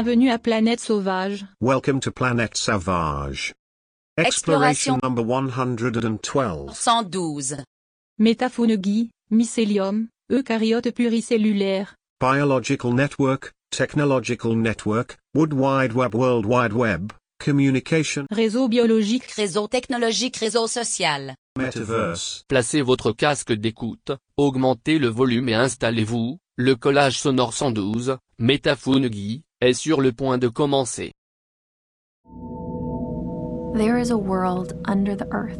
Bienvenue à Planète Sauvage. Welcome to Planet Sauvage. Exploration. Exploration number 112. 112. Métaphonogie, mycélium, eucaryote pluricellulaire. Biological network, technological network, Wood Wide Web World Wide Web, communication, Réseau biologique. Réseau technologique, réseau social. metaverse. Placez votre casque d'écoute, augmentez le volume et installez-vous, le collage sonore 112, Métaphonogie, est sur le point de commencer. There is a world under the earth,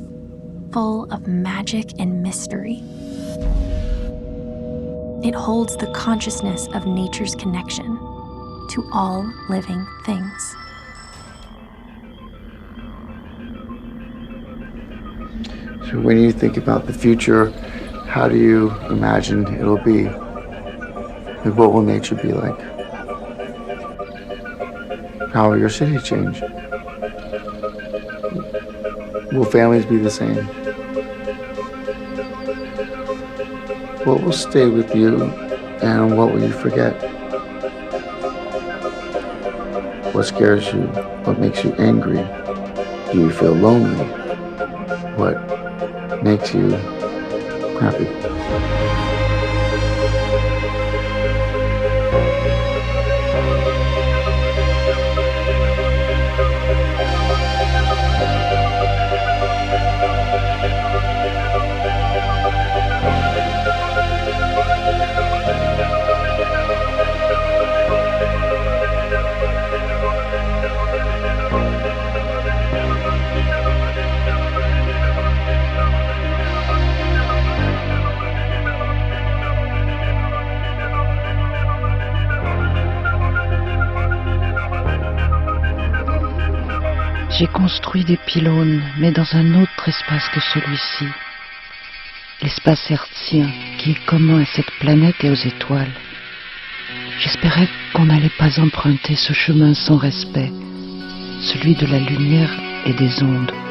full of magic and mystery. It holds the consciousness of nature's connection to all living things. So when you think about the future, how do you imagine it'll be? Like, what will nature be like? How will your city change? Will families be the same? What will stay with you and what will you forget? What scares you? What makes you angry? Do you feel lonely? What makes you happy? Des pylônes, mais dans un autre espace que celui-ci. L'espace hertzien qui est commun à cette planète et aux étoiles. J'espérais qu'on n'allait pas emprunter ce chemin sans respect, celui de la lumière et des ondes.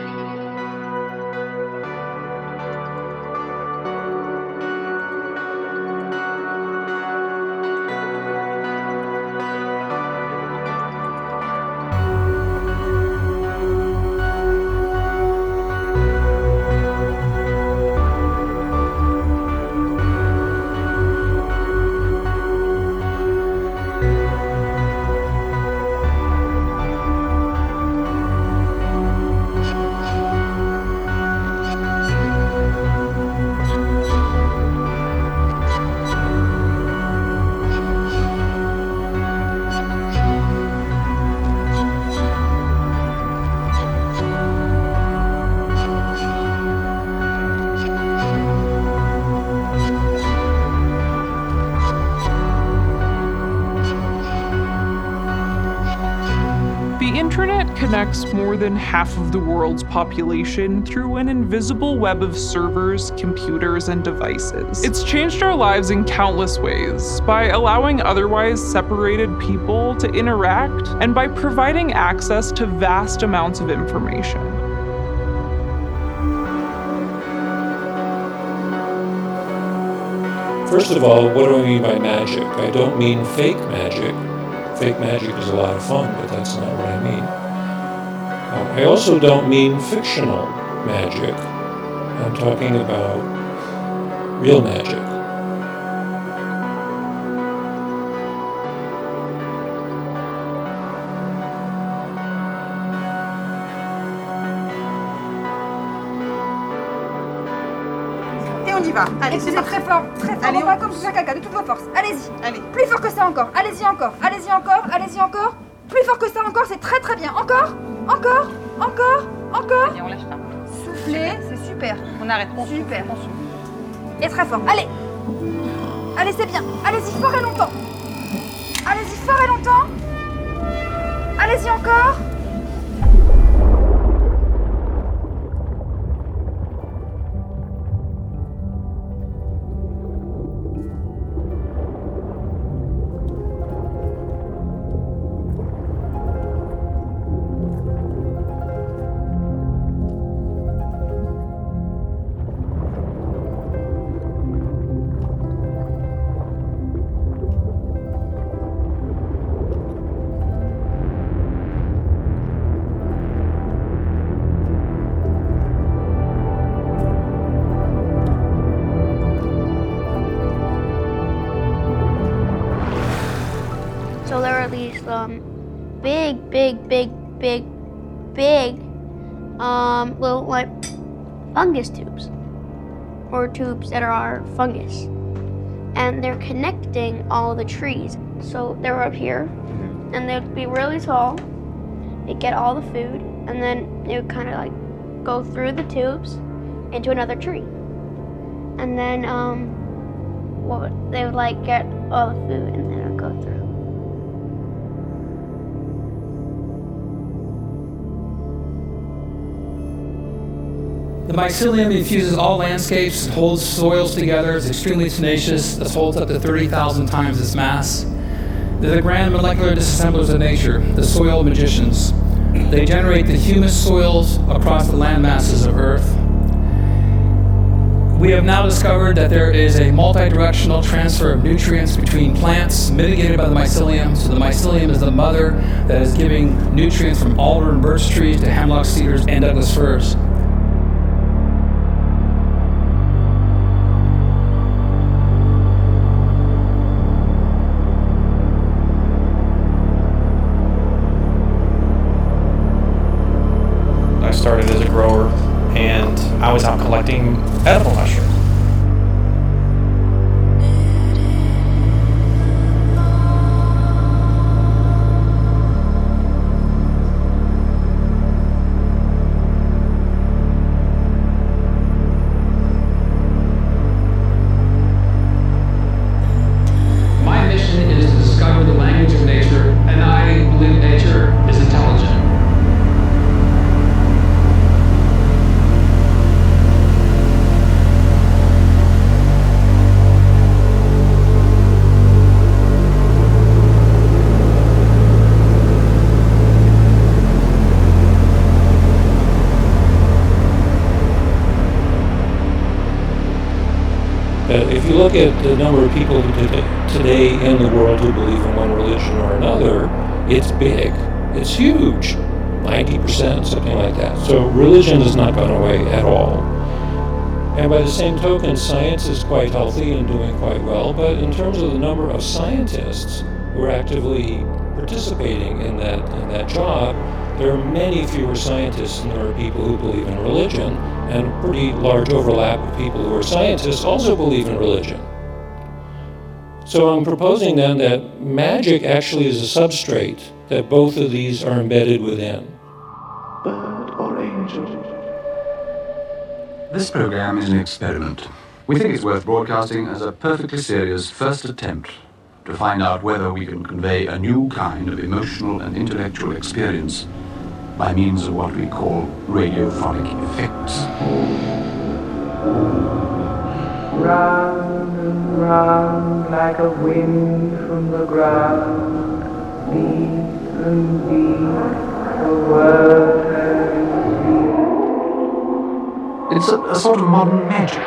Connects more than half of the world's population through an invisible web of servers, computers, and devices. It's changed our lives in countless ways by allowing otherwise separated people to interact and by providing access to vast amounts of information. First of all, what do I mean by magic? I don't mean fake magic. Fake magic is a lot of fun, but that's not what I mean. I also don't mean fictional magic. I'm talking about real magic. Allez, c'est très fort, très fort. Allez, on va comme faire caca de toutes vos forces. Allez-y. Allez. Plus fort que ça encore. Allez-y encore. Allez-y encore. Allez-y encore. Plus fort que ça encore, c'est très très bien. Encore super. On arrête. Super. Et très fort. Allez. Allez, c'est bien. Allez-y fort et longtemps. Allez-y fort et longtemps. Allez-y encore. Are fungus, and they're connecting all the trees. So they're up here, and they'd be really tall. They'd get all the food, and then they would kind of like go through the tubes into another tree, and then um, what they would like get all the food, and The mycelium infuses all landscapes, holds soils together, is extremely tenacious, this holds up to 30,000 times its mass. They're the grand molecular disassemblers of nature, the soil magicians. They generate the humus soils across the land masses of Earth. We have now discovered that there is a multi-directional transfer of nutrients between plants mitigated by the mycelium. So the mycelium is the mother that is giving nutrients from alder and birch trees to hemlock cedars and Douglas firs. Collecting edible people today in the world who believe in one religion or another, it's big. It's huge. 90%, something like that. So religion has not gone away at all. And by the same token, science is quite healthy and doing quite well. But in terms of the number of scientists who are actively participating in that in that job, there are many fewer scientists than there are people who believe in religion, and a pretty large overlap of people who are scientists also believe in religion. So I'm proposing then that magic actually is a substrate that both of these are embedded within. Bird or angel? This program is an experiment. We think it's worth broadcasting as a perfectly serious first attempt to find out whether we can convey a new kind of emotional and intellectual experience by means of what we call radiophonic effects. Round and round like a wind from the ground, deep and deep the world It's a, a sort of modern magic.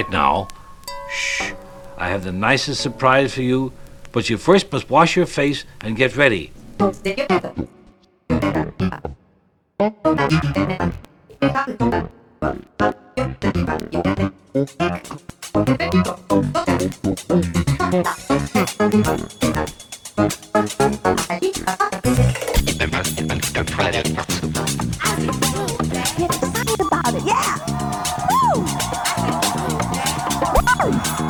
Right now. Shh. I have the nicest surprise for you, but you first must wash your face and get ready.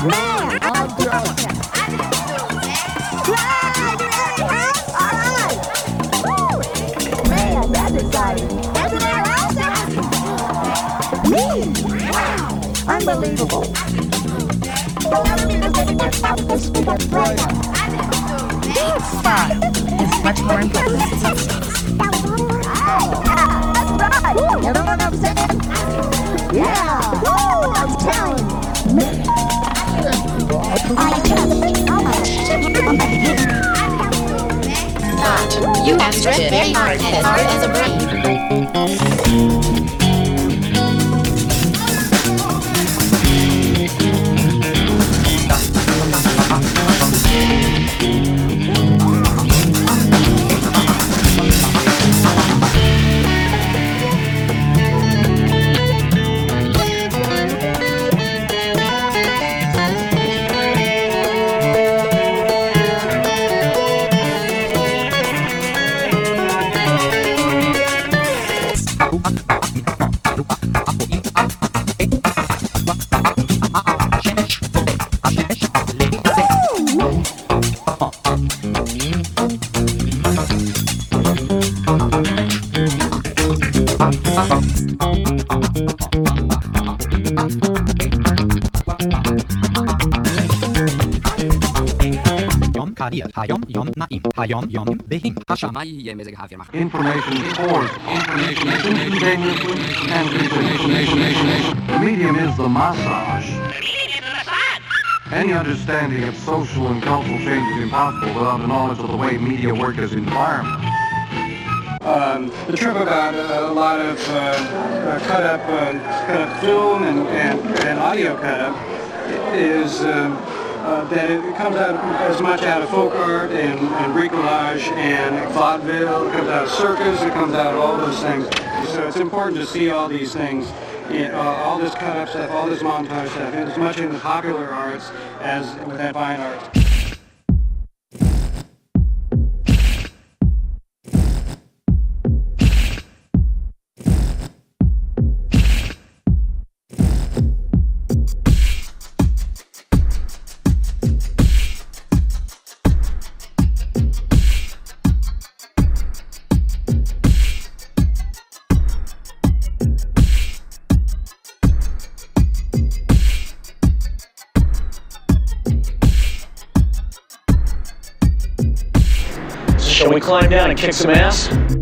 Yeah. Woo, I'm just a man. All right, man, that's exciting. That's what I like. Me, unbelievable. Fun is much more important than sex. All right, yeah, I'm telling you. You have stretched very hard as hard as a brain. Hayom Yom Naim, Hayom Yom Behim, Hasham. Information force, information instantaneously and continuously. The medium is the massage. Any understanding of social and cultural change is impossible without a knowledge of the way media work as environment. Um, the trip about uh, a lot of uh, uh, cut up, uh, cut up film and, and, and audio cut up is um, uh, that it comes out as much out of folk art and, and bricolage and vaudeville. It comes out of circus. It comes out of all those things. So it's important to see all these things. in- uh, all this cut up stuff, all this montage stuff, as much in the popular arts as with that fine art. Climb down and kick some ass?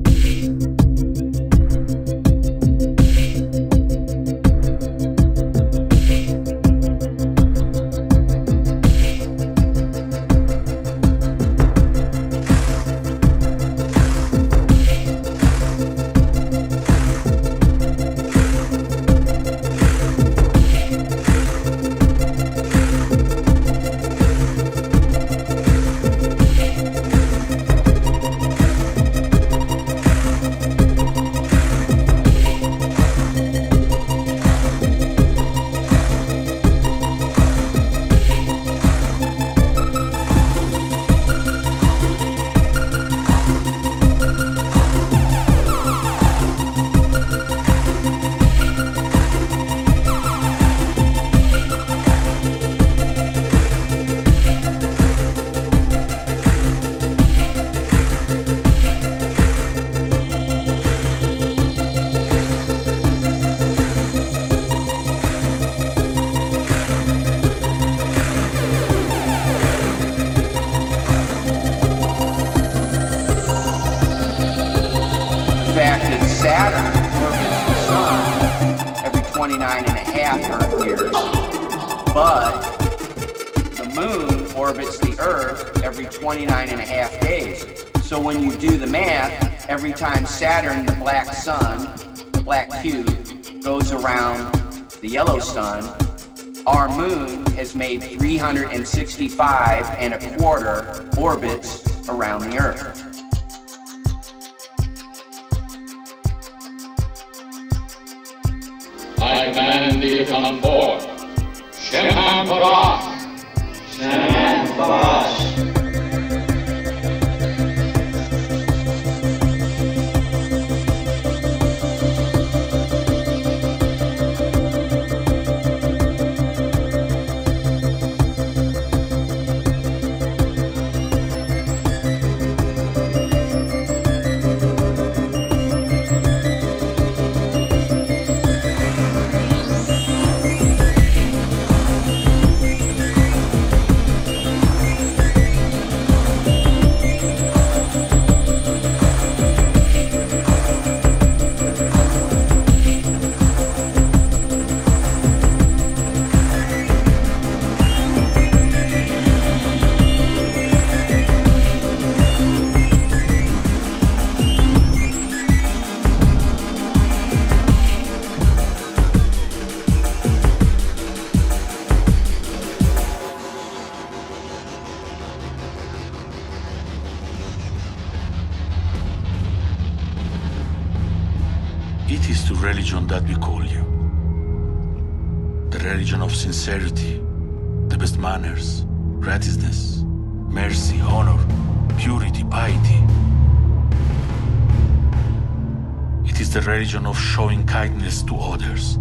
29 and a half days. So when you do the math, every time Saturn, the black sun, the black cube, goes around the yellow sun, our moon has made 365 and a quarter orbits around the Earth. I command thee to come forth. Of sincerity, the best manners, righteousness, mercy, honor, purity, piety. It is the religion of showing kindness to others,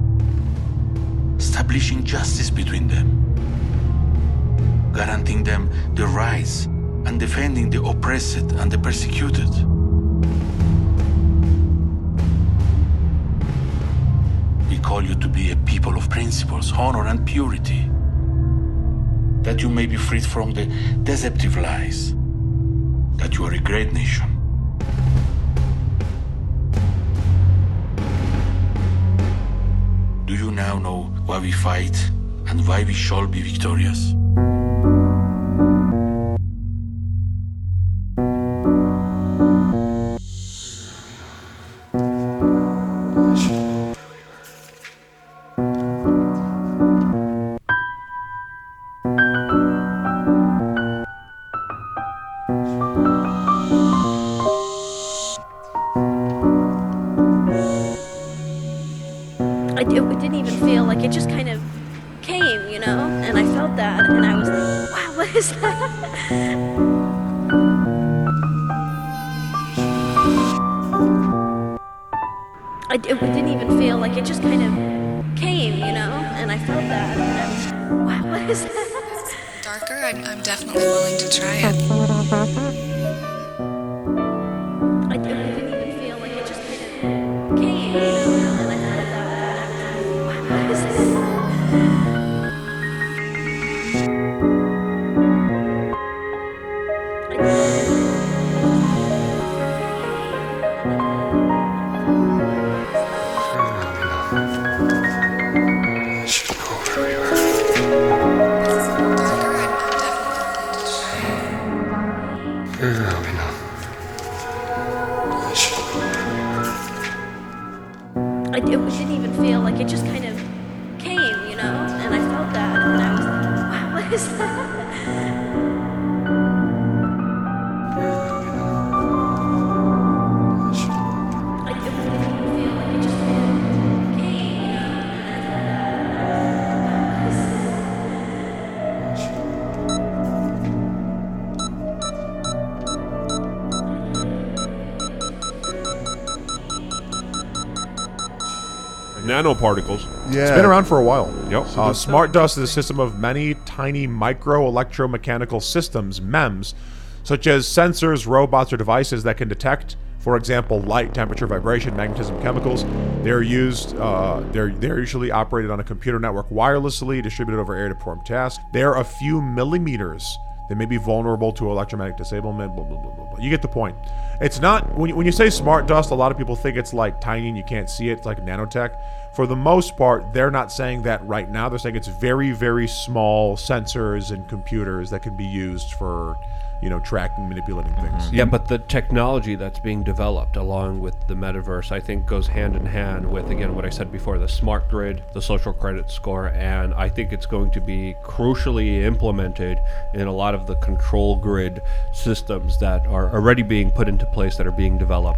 establishing justice between them, guaranteeing them the rights and defending the oppressed and the persecuted. Call you to be a people of principles, honor, and purity. That you may be freed from the deceptive lies. That you are a great nation. Do you now know why we fight and why we shall be victorious? And I felt that, and wow, what is that? Darker, I'm, I'm definitely willing to try it. Nanoparticles. Yeah. It's been around for a while. Yep. Uh, smart dust is a system of many tiny micro electromechanical systems, MEMS, such as sensors, robots, or devices that can detect, for example, light, temperature, vibration, magnetism, chemicals. They're used. Uh, they're they're usually operated on a computer network wirelessly, distributed over air to perform tasks. They're a few millimeters. They may be vulnerable to electromagnetic disablement. Blah blah blah blah. blah. You get the point. It's not when you, when you say smart dust. A lot of people think it's like tiny and you can't see it. It's like nanotech. For the most part, they're not saying that right now. They're saying it's very, very small sensors and computers that can be used for, you know, tracking, manipulating mm-hmm. things. Yeah, but the technology that's being developed along with the metaverse, I think, goes hand in hand with, again, what I said before the smart grid, the social credit score, and I think it's going to be crucially implemented in a lot of the control grid systems that are already being put into place that are being developed.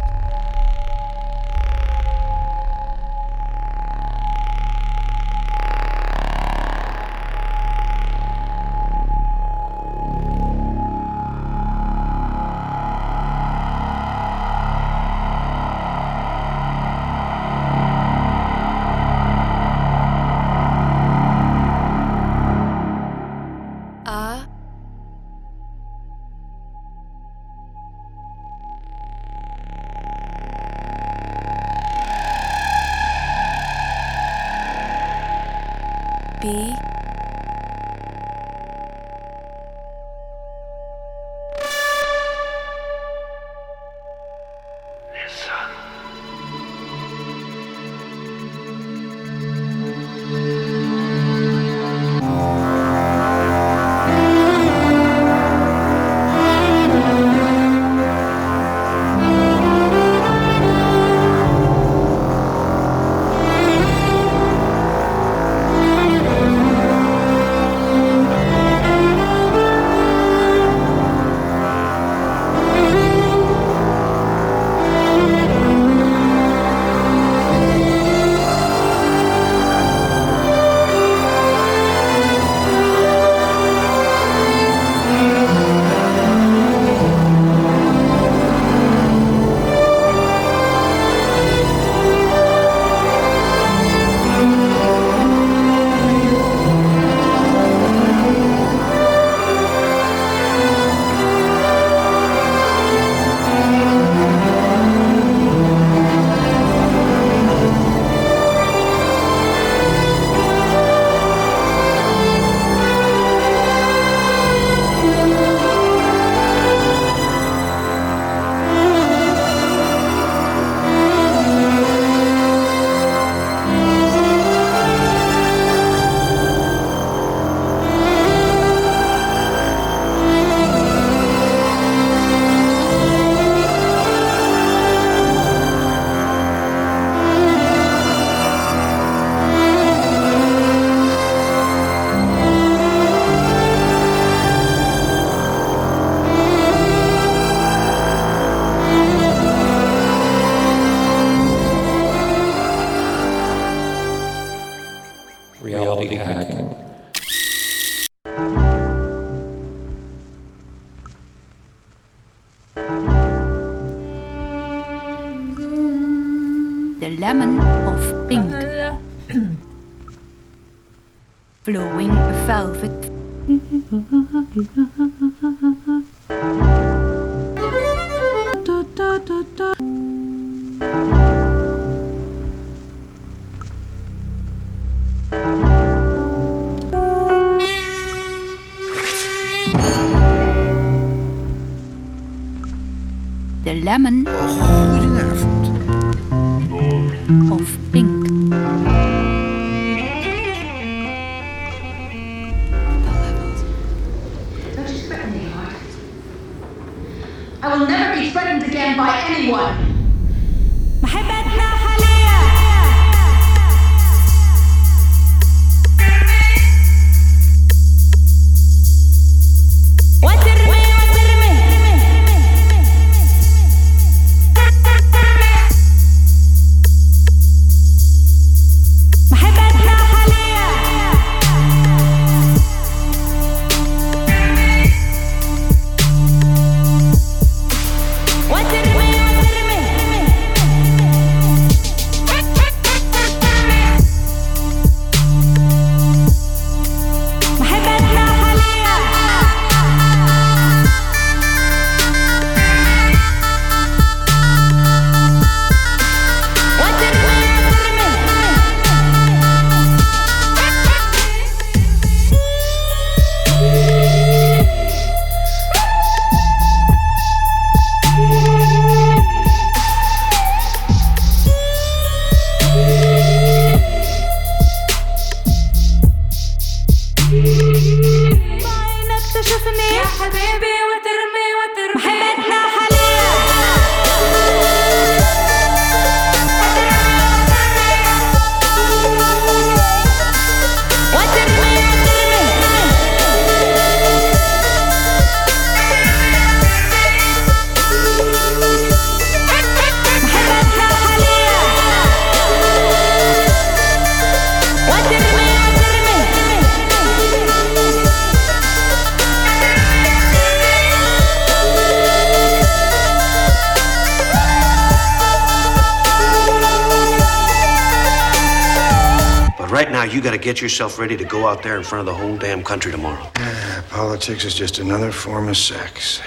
you got to get yourself ready to go out there in front of the whole damn country tomorrow. Uh, politics is just another form of sex.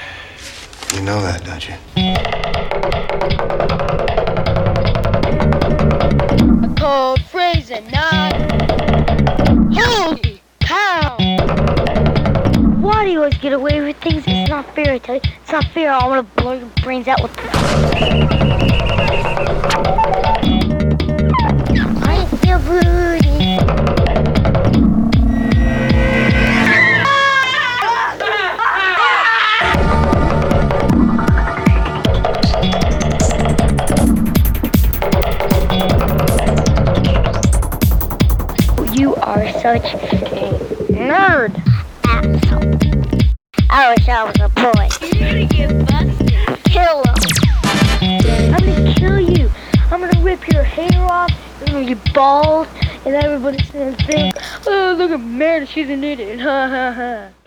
You know that, don't you? Cold freezing night. Holy cow! Why do you always get away with things? It's not fair, I tell you. It's not fair. I want to blow your brains out with. I feel blue. Such a nerd. Asshole. I wish I was a boy. You're gonna get busted. Kill him. I'm gonna kill you. I'm gonna rip your hair off. You're gonna get bald, and everybody's gonna think, oh, look at Meredith, she's an idiot. Ha ha ha.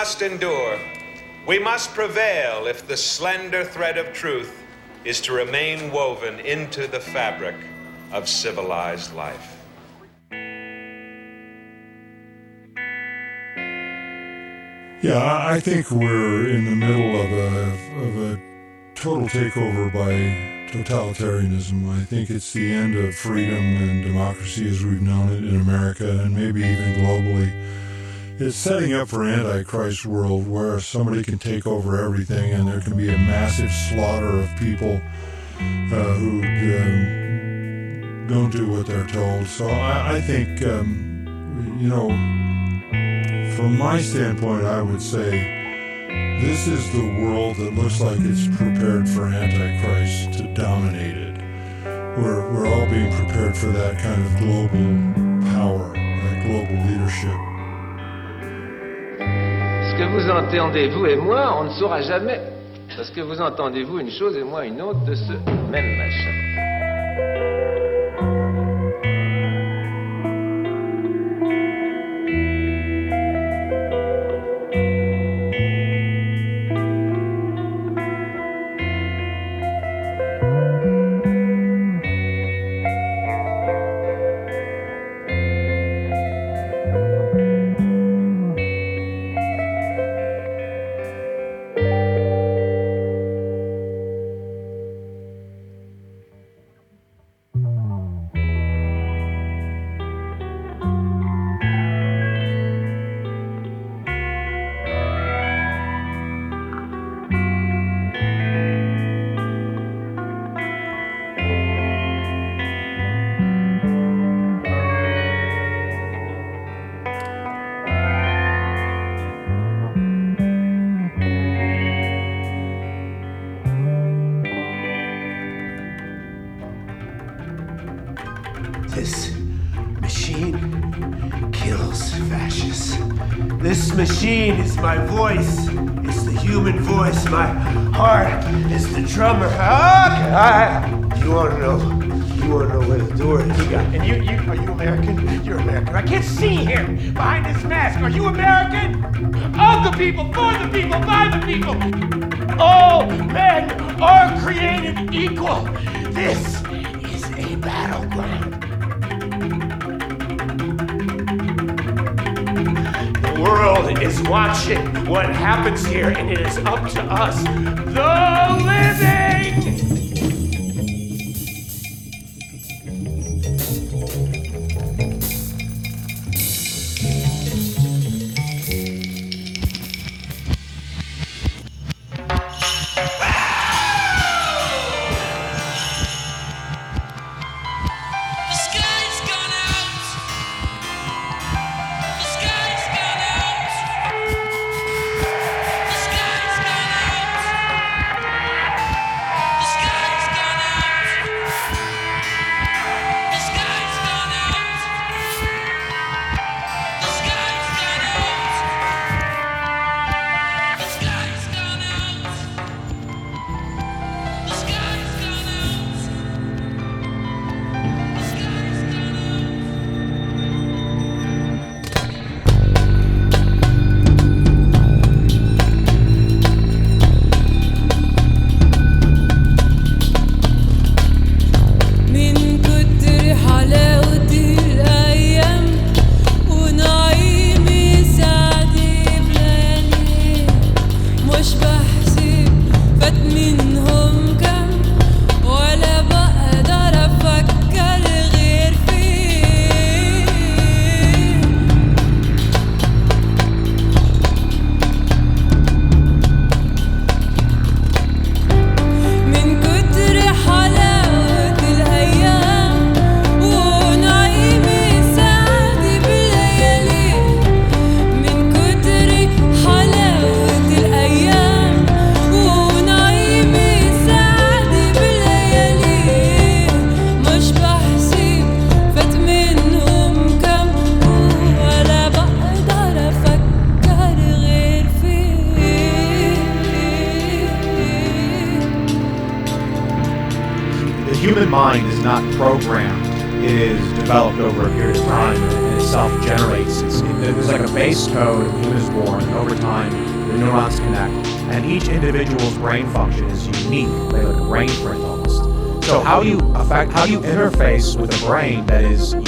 Must endure. We must prevail if the slender thread of truth is to remain woven into the fabric of civilized life. Yeah, I think we're in the middle of a of a total takeover by totalitarianism. I think it's the end of freedom and democracy as we've known it in America and maybe even globally. It's setting up for an antichrist world where somebody can take over everything and there can be a massive slaughter of people uh, who um, don't do what they're told. So I, I think, um, you know, from my standpoint, I would say this is the world that looks like it's prepared for Antichrist to dominate it. We're, we're all being prepared for that kind of global power, that global leadership. Que vous entendez, vous et moi, on ne saura jamais. Parce que vous entendez, vous, une chose et moi une autre de ce même machin. My voice. It's the human voice. My heart is the drummer. Ah. You want to know? You want to know where the door is? You got. And you, you, are you American? You're American. I can't see him behind this mask. Are you American? Of the people, for the people, by the people. All men are created equal. This is watching what happens here, and it is up to us, the living.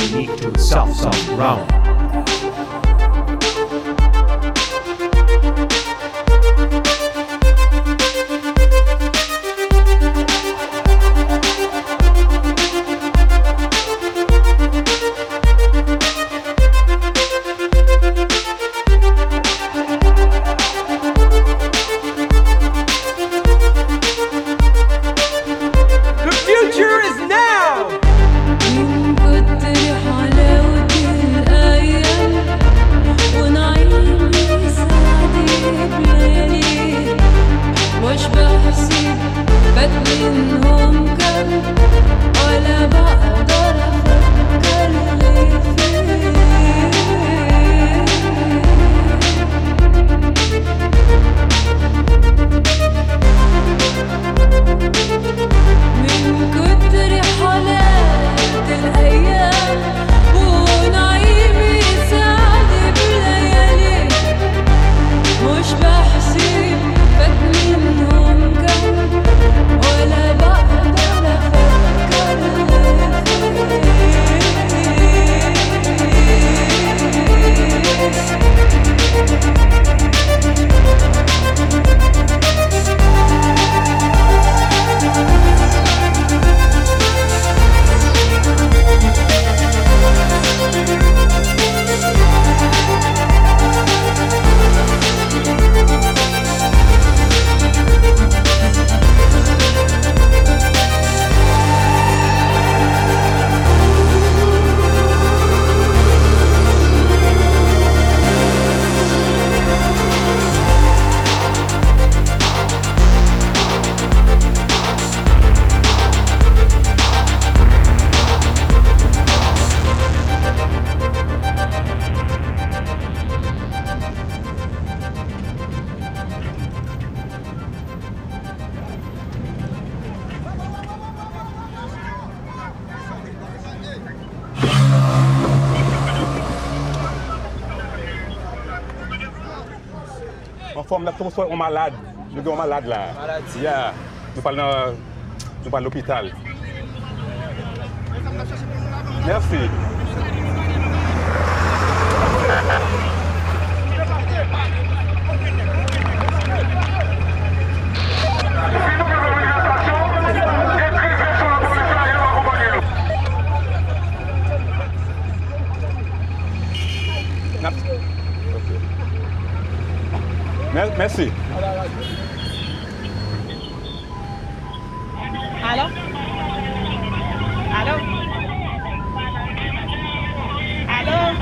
Unique to itself, self-grown? The tout soit on malade. Je dis on malade là. Maladie. Yeah. Nous parlons, euh, nous parlons l'hôpital. Merci. Mer- Merci. Allô Allô Allô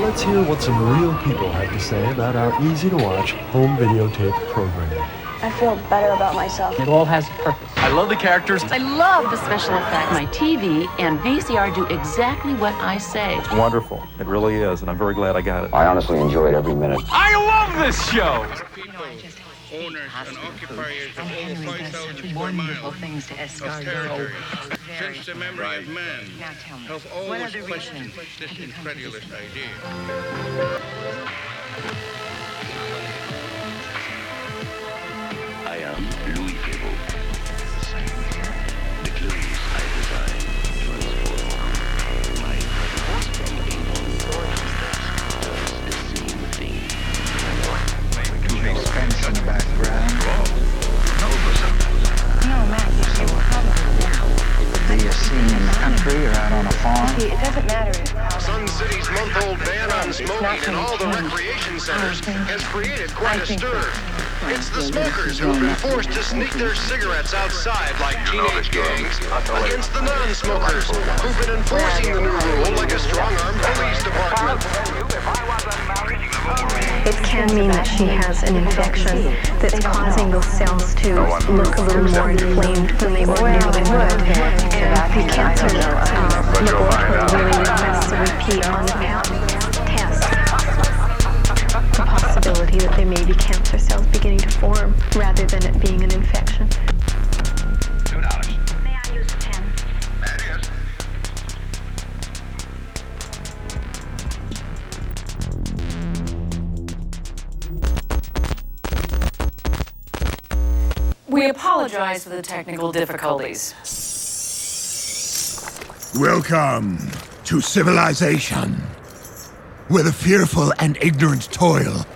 Let's hear what some real people have to say about our easy to watch home videotape program. I feel better about myself. It all has a purpose. I love the characters. I love the special effects. My TV and VCR do exactly what I say. It's wonderful. It really is, and I'm very glad I got it. I honestly enjoyed every minute. I love this show. Owners and occupiers of over 5,000 square wonderful miles things to of escort. territory. Very Since the memory of man Now tell me, have what always other questioned reason this have you come to incredulous idea. I am Louis country or out on a farm. See, it doesn't matter. Sun City's month-old ban on smoking in all the recreation centers has created quite a stir. It's the smokers who've been forced to sneak their cigarettes outside like teenage gangs against the non-smokers who've been enforcing the new rule like a strong-armed police department. It can mean that she has an infection that's causing those cells to look a little more inflamed than they ordinarily would. And the cancer uh, laboratory really requests a repeat on the test. The possibility that there may be cancer cells beginning to form rather than it being an infection. We apologize for the technical difficulties. Welcome to civilization, where the fearful and ignorant toil,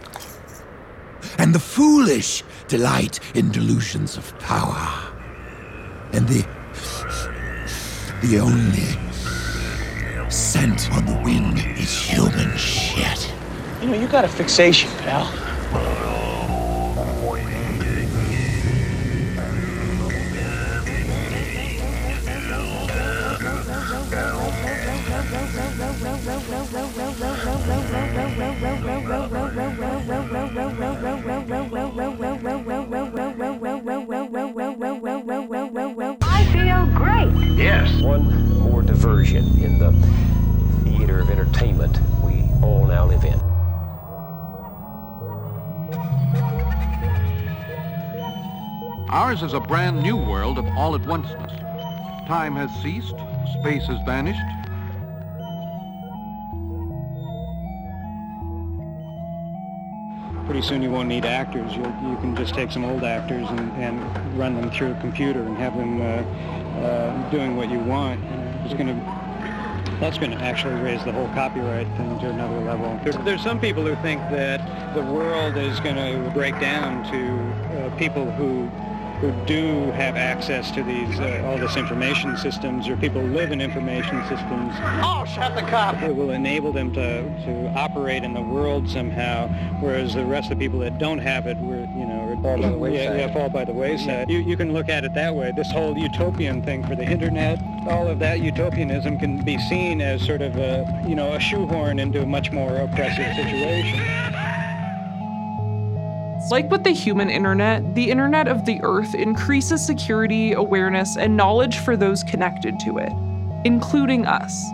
and the foolish delight in delusions of power, and the the only scent on the wind is human shit. You know, you got a fixation, pal. Yes. One more diversion in the theater of entertainment we all now live in. Ours is a brand new world of all at onceness. Time has ceased, space has vanished. Pretty soon you won't need actors. You, you can just take some old actors and, and run them through a computer and have them uh, uh, doing what you want. It's going to that's going to actually raise the whole copyright thing to another level. There, there's some people who think that the world is going to break down to uh, people who who do have access to these uh, all this information systems, or people who live in information systems. Oh, shut the cop! It will enable them to, to operate in the world somehow, whereas the rest of the people that don't have it, were you know, Fall by the yeah, wayside. yeah, fall by the wayside. You, you can look at it that way. This whole utopian thing for the internet, all of that utopianism can be seen as sort of a, you know, a shoehorn into a much more oppressive situation. Like with the human internet, the internet of the earth increases security, awareness, and knowledge for those connected to it, including us.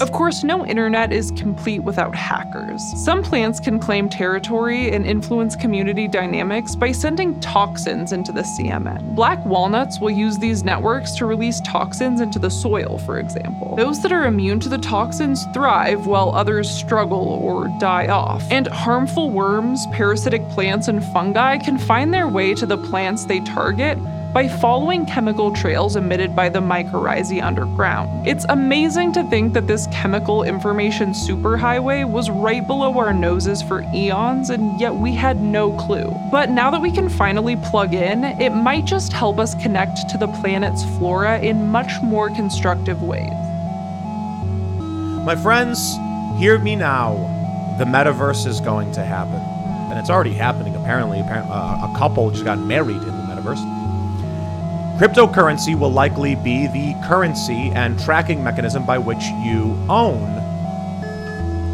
Of course, no internet is complete without hackers. Some plants can claim territory and influence community dynamics by sending toxins into the CMN. Black walnuts will use these networks to release toxins into the soil, for example. Those that are immune to the toxins thrive while others struggle or die off. And harmful worms, parasitic plants, and fungi can find their way to the plants they target by following chemical trails emitted by the mycorrhizae underground. It's amazing to think that this chemical information superhighway was right below our noses for eons, and yet we had no clue. But now that we can finally plug in, it might just help us connect to the planet's flora in much more constructive ways. My friends, hear me now. The metaverse is going to happen. And it's already happening, apparently. Appar- uh, a couple just got married in the metaverse. Cryptocurrency will likely be the currency and tracking mechanism by which you own,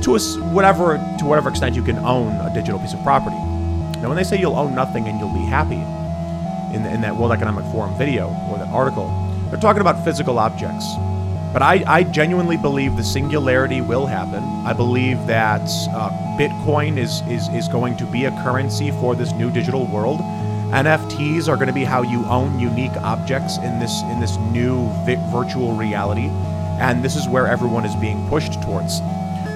to a whatever to whatever extent you can own a digital piece of property. Now, when they say you'll own nothing and you'll be happy, in, in that World Economic Forum video or that article, they're talking about physical objects. But I, I genuinely believe the singularity will happen. I believe that uh, Bitcoin is, is, is going to be a currency for this new digital world. NFTs are going to be how you own unique objects in this in this new vi- virtual reality, and this is where everyone is being pushed towards.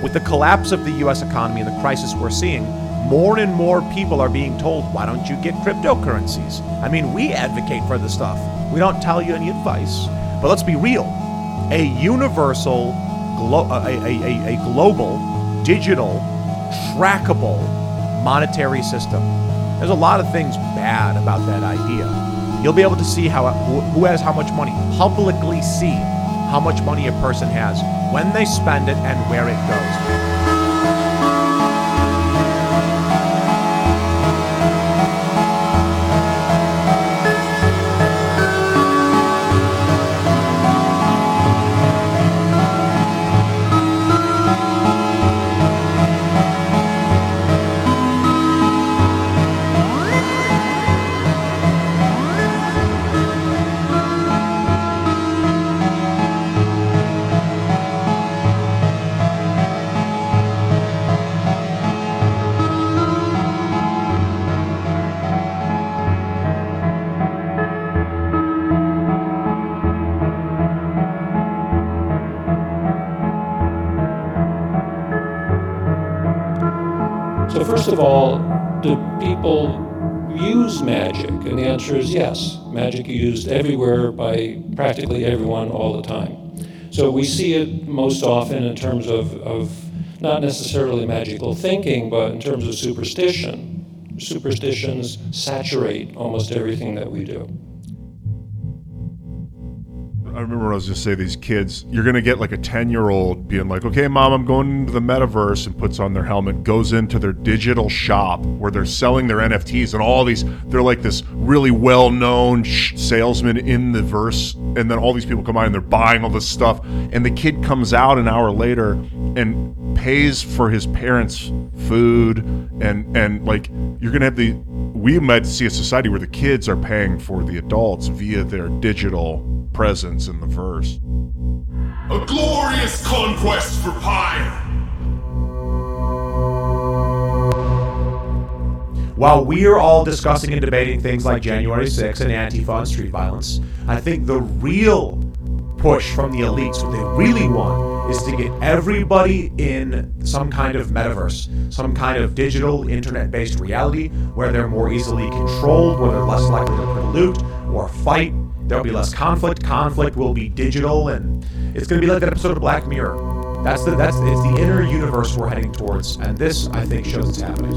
With the collapse of the U.S. economy and the crisis we're seeing, more and more people are being told, "Why don't you get cryptocurrencies?" I mean, we advocate for the stuff. We don't tell you any advice, but let's be real. A universal, glo- a, a, a, a global, digital, trackable monetary system. There's a lot of things bad about that idea. You'll be able to see how who has how much money, publicly see how much money a person has, when they spend it, and where it goes. Answer is yes. Magic used everywhere by practically everyone all the time. So, we see it most often in terms of, of not necessarily magical thinking, but in terms of superstition. Superstitions saturate almost everything that we do. I remember I was just saying these kids, you're gonna get like a 10 year old being like, okay, mom, I'm going into the metaverse and puts on their helmet, goes into their digital shop where they're selling their NFTs and all these, they're like this really well known salesman in the verse. And then all these people come by and they're buying all this stuff. And the kid comes out an hour later and pays for his parents' food. And, and like, you're gonna have the, we might see a society where the kids are paying for the adults via their digital presence in the verse. A glorious conquest for Pyre! While we're all discussing and debating things like January 6th and Antifa and street violence, I think the real push from the elites, what they really want, is to get everybody in some kind of metaverse, some kind of digital internet based reality where they're more easily controlled, where they're less likely to pollute or fight. There'll be less conflict. Conflict will be digital, and it's going to be like that episode of Black Mirror. That's the that's it's the inner universe we're heading towards, and this I think shows it's happening.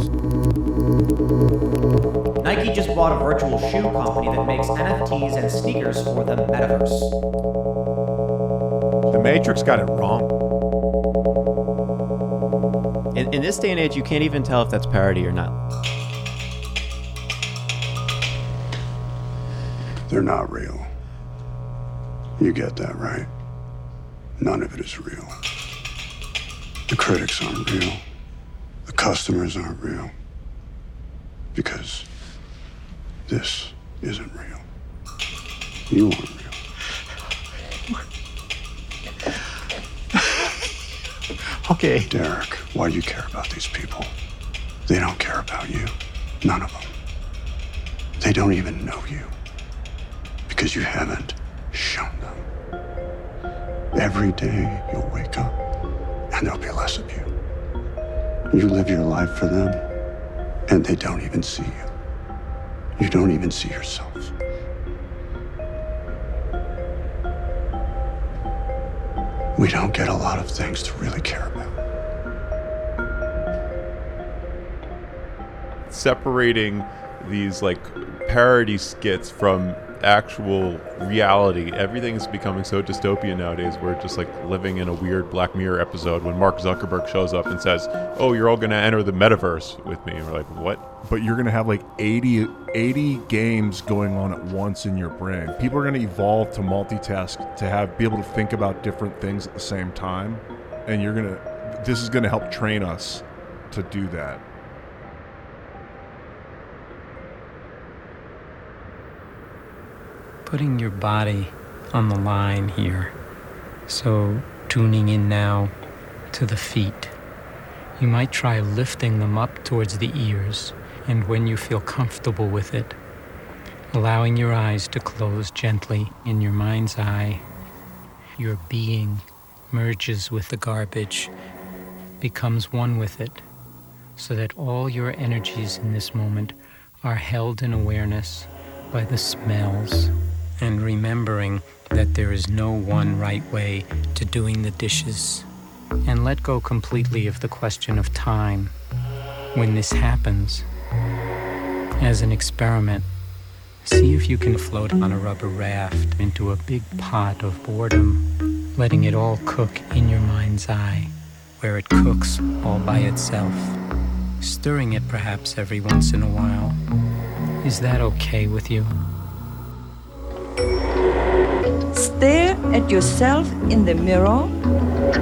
Nike just bought a virtual shoe company that makes NFTs and sneakers for the metaverse. The Matrix got it wrong. In, in this day and age, you can't even tell if that's parody or not. They're not real. You get that, right? None of it is real. The critics aren't real. The customers aren't real. Because this isn't real. You aren't real. Okay. Derek, why do you care about these people? They don't care about you. None of them. They don't even know you. Because you haven't shown them. Every day you'll wake up and there'll be less of you. You live your life for them and they don't even see you. You don't even see yourself. We don't get a lot of things to really care about. separating these like parody skits from actual reality. Everything is becoming so dystopian nowadays. We're just like living in a weird Black Mirror episode when Mark Zuckerberg shows up and says, "Oh, you're all going to enter the metaverse with me." And we're like, "What?" But you're going to have like 80, 80 games going on at once in your brain. People are going to evolve to multitask, to have be able to think about different things at the same time, and you're going to. This is going to help train us to do that. Putting your body on the line here. So, tuning in now to the feet. You might try lifting them up towards the ears, and when you feel comfortable with it, allowing your eyes to close gently in your mind's eye, your being merges with the garbage, becomes one with it, so that all your energies in this moment are held in awareness by the smells and remembering that there is no one right way to doing the dishes. And let go completely of the question of time. When this happens, as an experiment, see if you can float on a rubber raft into a big pot of boredom, letting it all cook in your mind's eye, where it cooks all by itself, stirring it perhaps every once in a while. Is that okay with you? Stare at yourself in the mirror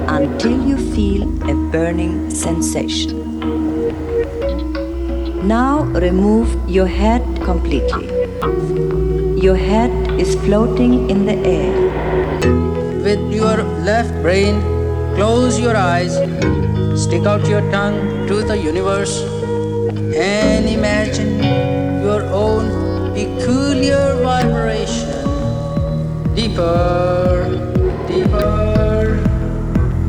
until you feel a burning sensation. Now remove your head completely. Your head is floating in the air. With your left brain, close your eyes, stick out your tongue to the universe, and imagine your own peculiar vibration. Deeper, deeper,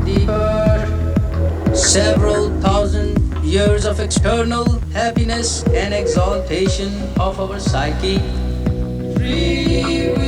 deeper. Several thousand years of external happiness and exaltation of our psyche. Free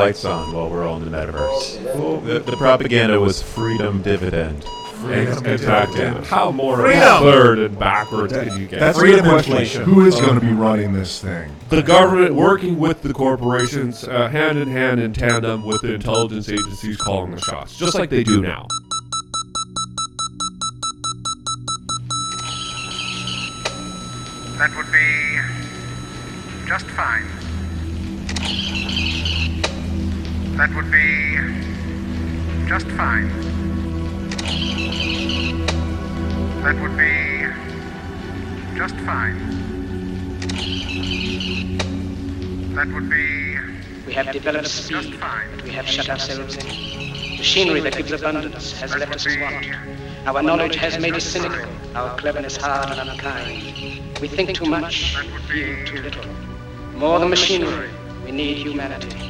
lights on while we're all in the metaverse? Well, the, the propaganda was freedom dividend. Freedom dividend. How more Freedom! absurd and backwards can you get? That's Freedom the inflation. question. Who is going to be running this thing? The government working with the corporations, uh, hand in hand in tandem with the intelligence agencies calling the shots, just like they do now. That would be just fine. That would be just fine. That would be just fine. That would be We have developed speed. We have shut ourselves in. Machinery that gives abundance has left us in want. Our knowledge has made us cynical, our cleverness hard and unkind. We think too much, feel too little. More than machinery, we need humanity.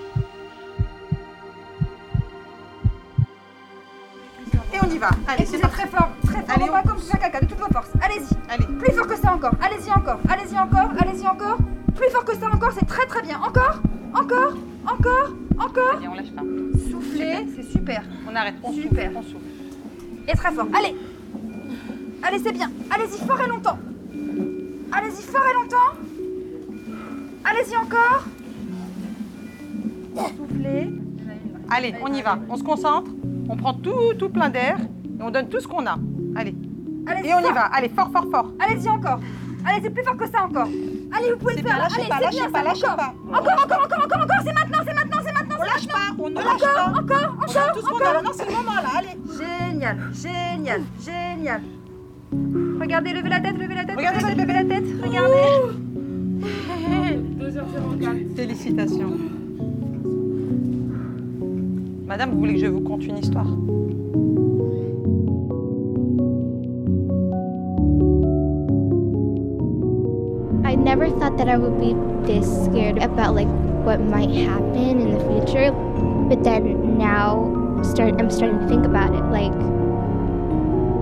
Va. Allez, c'est très fort, très fort. on va comme ça, caca, de toutes vos forces. Allez-y. Allez. Plus fort que ça encore. Allez-y encore. Allez-y encore. Allez-y encore. Plus fort que ça encore, c'est très très bien. Encore. Encore. Encore. Encore. Allez, on lâche pas. Soufflez, c'est super. On arrête. On Super. souffle, on souffle. Et très fort. Allez. Allez, c'est bien. Allez-y fort et longtemps. Allez-y fort et longtemps. Allez-y encore. Soufflez. Allez, on y va. On se concentre. On prend tout, tout plein d'air et on donne tout ce qu'on a. Allez. Allez-y Et on y va. Allez, fort, fort, fort. Allez-y encore. Allez-y plus fort que ça encore. Allez, vous pouvez le C'est faire. bien, lâchez Allez, pas, c'est lâchez bien, pas, lâchez encore. pas. Encore, encore, encore, encore, encore. C'est maintenant, c'est maintenant, c'est maintenant, c'est On lâche maintenant. pas, on ne Encore, lâche pas. encore, On encore, donne tout ce qu'on a. encore. Non, c'est le moment là. Allez. Génial, génial, génial. Regardez, levez la tête, levez la tête. Regardez, levez levez la tête. Regardez. 2h04. Félicitations. Madame, vous voulez que je vous conte une histoire I never thought that I would be this scared about like what might happen in the future, but then now start I'm starting to think about it. Like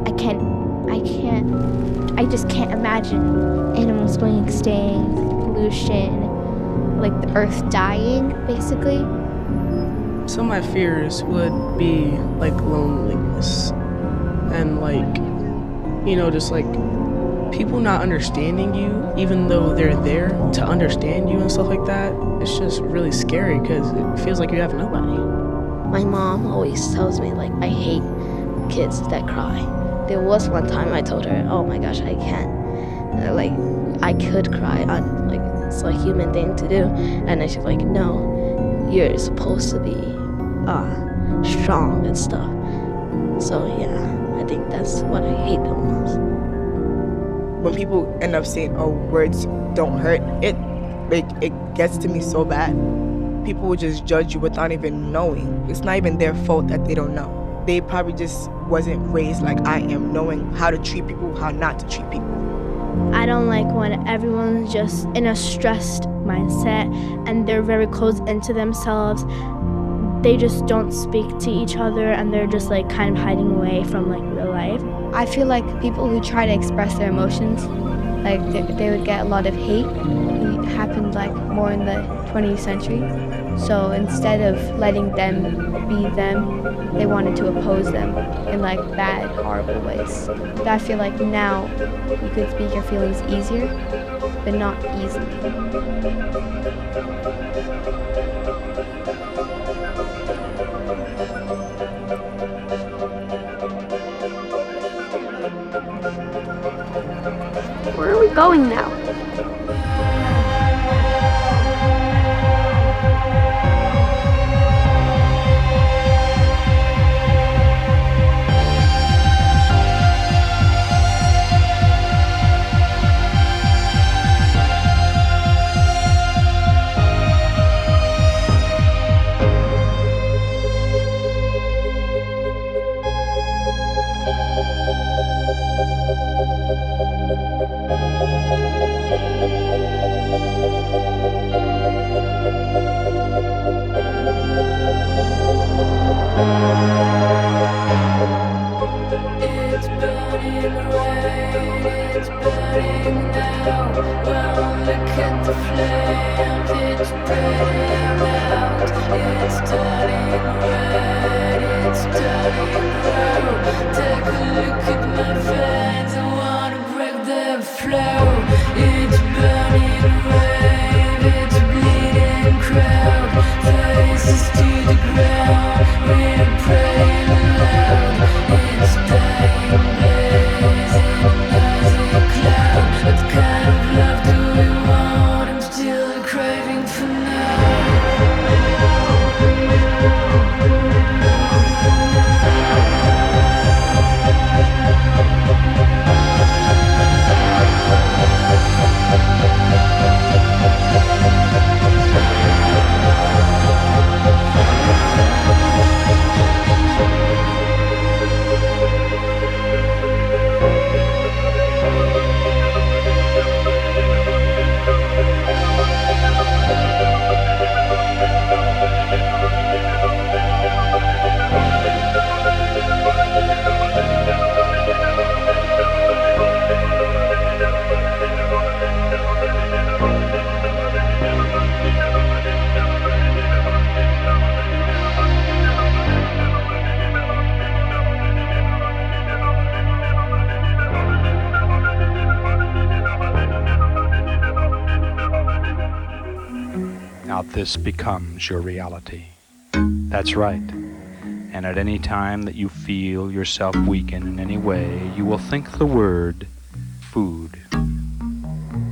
I can't, I can't, I just can't imagine animals going extinct, pollution, like the earth dying, basically. Some of my fears would be like loneliness and like, you know, just like people not understanding you, even though they're there to understand you and stuff like that. It's just really scary because it feels like you have nobody. My mom always tells me like I hate kids that cry. There was one time I told her, "Oh my gosh, I can't." Uh, Like I could cry on like it's a human thing to do, and she's like, "No, you're supposed to be uh, strong and stuff." So yeah, I think that's what I hate the most. when people end up saying, "Oh, words don't hurt," it like it gets to me so bad. People will just judge you without even knowing. It's not even their fault that they don't know. They probably just wasn't raised like I am, knowing how to treat people, how not to treat people. I don't like when everyone's just in a stressed mindset and they're very closed into themselves. They just don't speak to each other and they're just like kind of hiding away from like real life. I feel like people who try to express their emotions, like they, they would get a lot of hate. It happened like more in the 20th century. So instead of letting them be them, they wanted to oppose them in like bad, horrible ways. But I feel like now you could speak your feelings easier, but not easily. Going now? Becomes your reality. That's right. And at any time that you feel yourself weaken in any way, you will think the word food.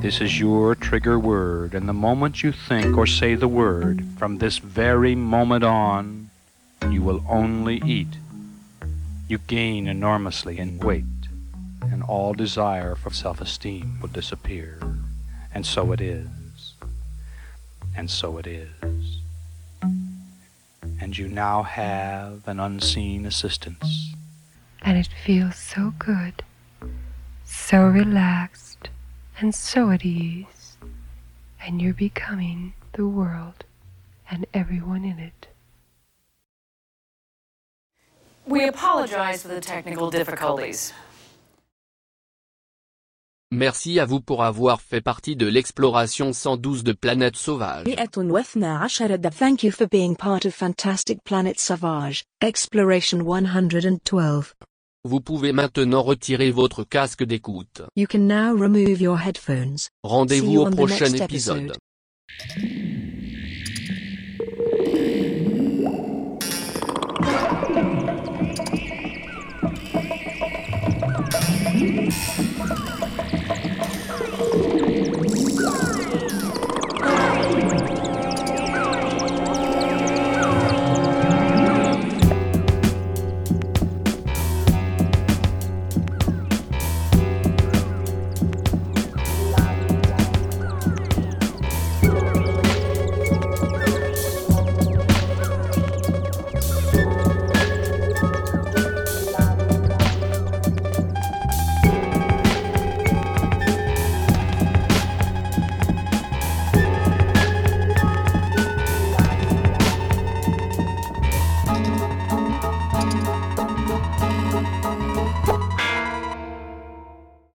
This is your trigger word, and the moment you think or say the word, from this very moment on, you will only eat. You gain enormously in weight, and all desire for self esteem will disappear. And so it is. And so it is. And you now have an unseen assistance. And it feels so good, so relaxed, and so at ease. And you're becoming the world and everyone in it. We apologize for the technical difficulties. Merci à vous pour avoir fait partie de l'exploration 112 de Planète Sauvage. Thank you for being part of Fantastic Planet Sauvage, Exploration 112. Vous pouvez maintenant retirer votre casque d'écoute. You can now remove your headphones. Rendez-vous au prochain épisode.